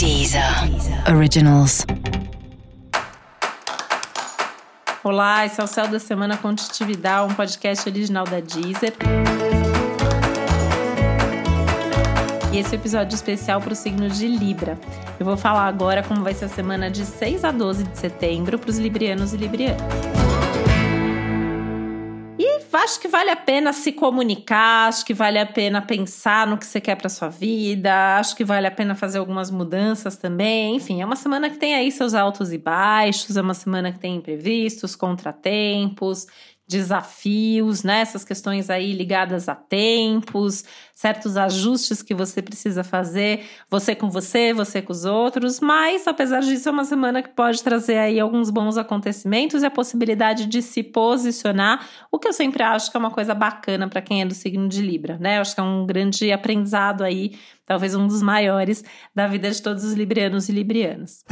Deezer Originals. Olá, esse é o Céu da Semana Contitividade, um podcast original da Deezer. E esse é episódio especial para o signo de Libra. Eu vou falar agora como vai ser a semana de 6 a 12 de setembro para os librianos e librianas acho que vale a pena se comunicar, acho que vale a pena pensar no que você quer para sua vida, acho que vale a pena fazer algumas mudanças também. Enfim, é uma semana que tem aí seus altos e baixos, é uma semana que tem imprevistos, contratempos, desafios, né? Essas questões aí ligadas a tempos, certos ajustes que você precisa fazer, você com você, você com os outros, mas apesar disso é uma semana que pode trazer aí alguns bons acontecimentos e a possibilidade de se posicionar, o que eu sempre acho que é uma coisa bacana para quem é do signo de Libra, né? Eu acho que é um grande aprendizado aí, talvez um dos maiores da vida de todos os librianos e librianas.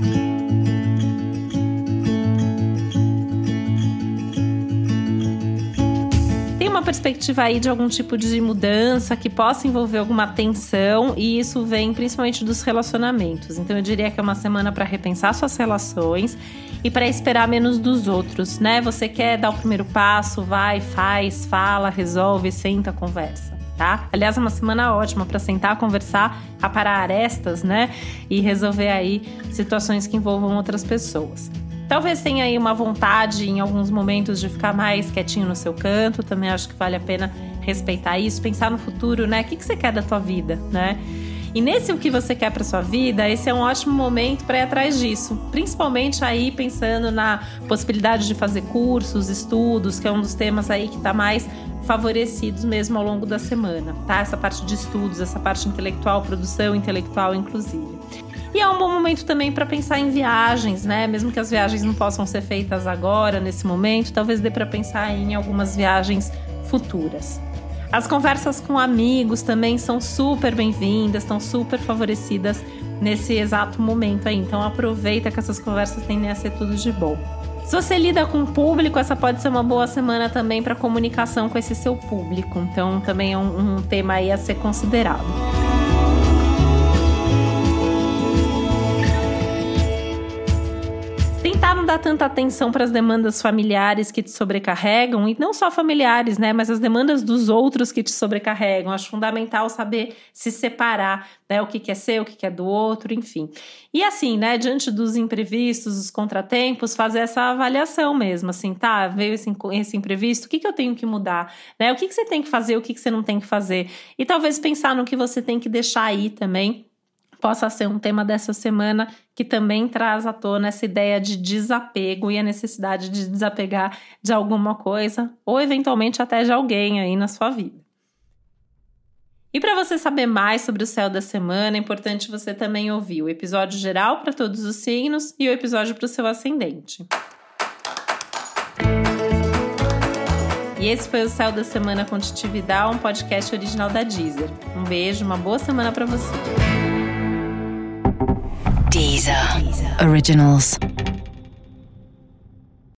Uma perspectiva aí de algum tipo de mudança que possa envolver alguma tensão e isso vem principalmente dos relacionamentos. Então eu diria que é uma semana para repensar suas relações e para esperar menos dos outros, né? Você quer dar o primeiro passo, vai, faz, fala, resolve, senta, conversa. Tá? Aliás, é uma semana ótima para sentar, conversar, aparar arestas, né? E resolver aí situações que envolvam outras pessoas. Talvez tenha aí uma vontade em alguns momentos de ficar mais quietinho no seu canto. Também acho que vale a pena respeitar isso, pensar no futuro, né? O que, que você quer da tua vida, né? E nesse o que você quer para sua vida, esse é um ótimo momento para ir atrás disso, principalmente aí pensando na possibilidade de fazer cursos, estudos, que é um dos temas aí que está mais favorecidos mesmo ao longo da semana, tá? Essa parte de estudos, essa parte intelectual, produção intelectual, inclusive. E é um bom momento também para pensar em viagens, né? Mesmo que as viagens não possam ser feitas agora, nesse momento, talvez dê para pensar em algumas viagens futuras. As conversas com amigos também são super bem-vindas, estão super favorecidas nesse exato momento aí. Então aproveita que essas conversas tendem a ser tudo de bom. Se você lida com o público, essa pode ser uma boa semana também para comunicação com esse seu público. Então também é um, um tema aí a ser considerado. Dar tanta atenção para as demandas familiares que te sobrecarregam, e não só familiares, né, mas as demandas dos outros que te sobrecarregam. Acho fundamental saber se separar, né, o que, que é seu, o que, que é do outro, enfim. E assim, né, diante dos imprevistos, dos contratempos, fazer essa avaliação mesmo, assim, tá, veio esse, esse imprevisto, o que, que eu tenho que mudar, né, o que, que você tem que fazer, o que, que você não tem que fazer. E talvez pensar no que você tem que deixar aí também, possa ser um tema dessa semana que também traz à tona essa ideia de desapego e a necessidade de desapegar de alguma coisa ou eventualmente até de alguém aí na sua vida. E para você saber mais sobre o céu da semana, é importante você também ouvir o episódio geral para todos os signos e o episódio para o seu ascendente. E esse foi o Céu da Semana com um podcast original da Deezer. Um beijo, uma boa semana para você. Deezer. Originals.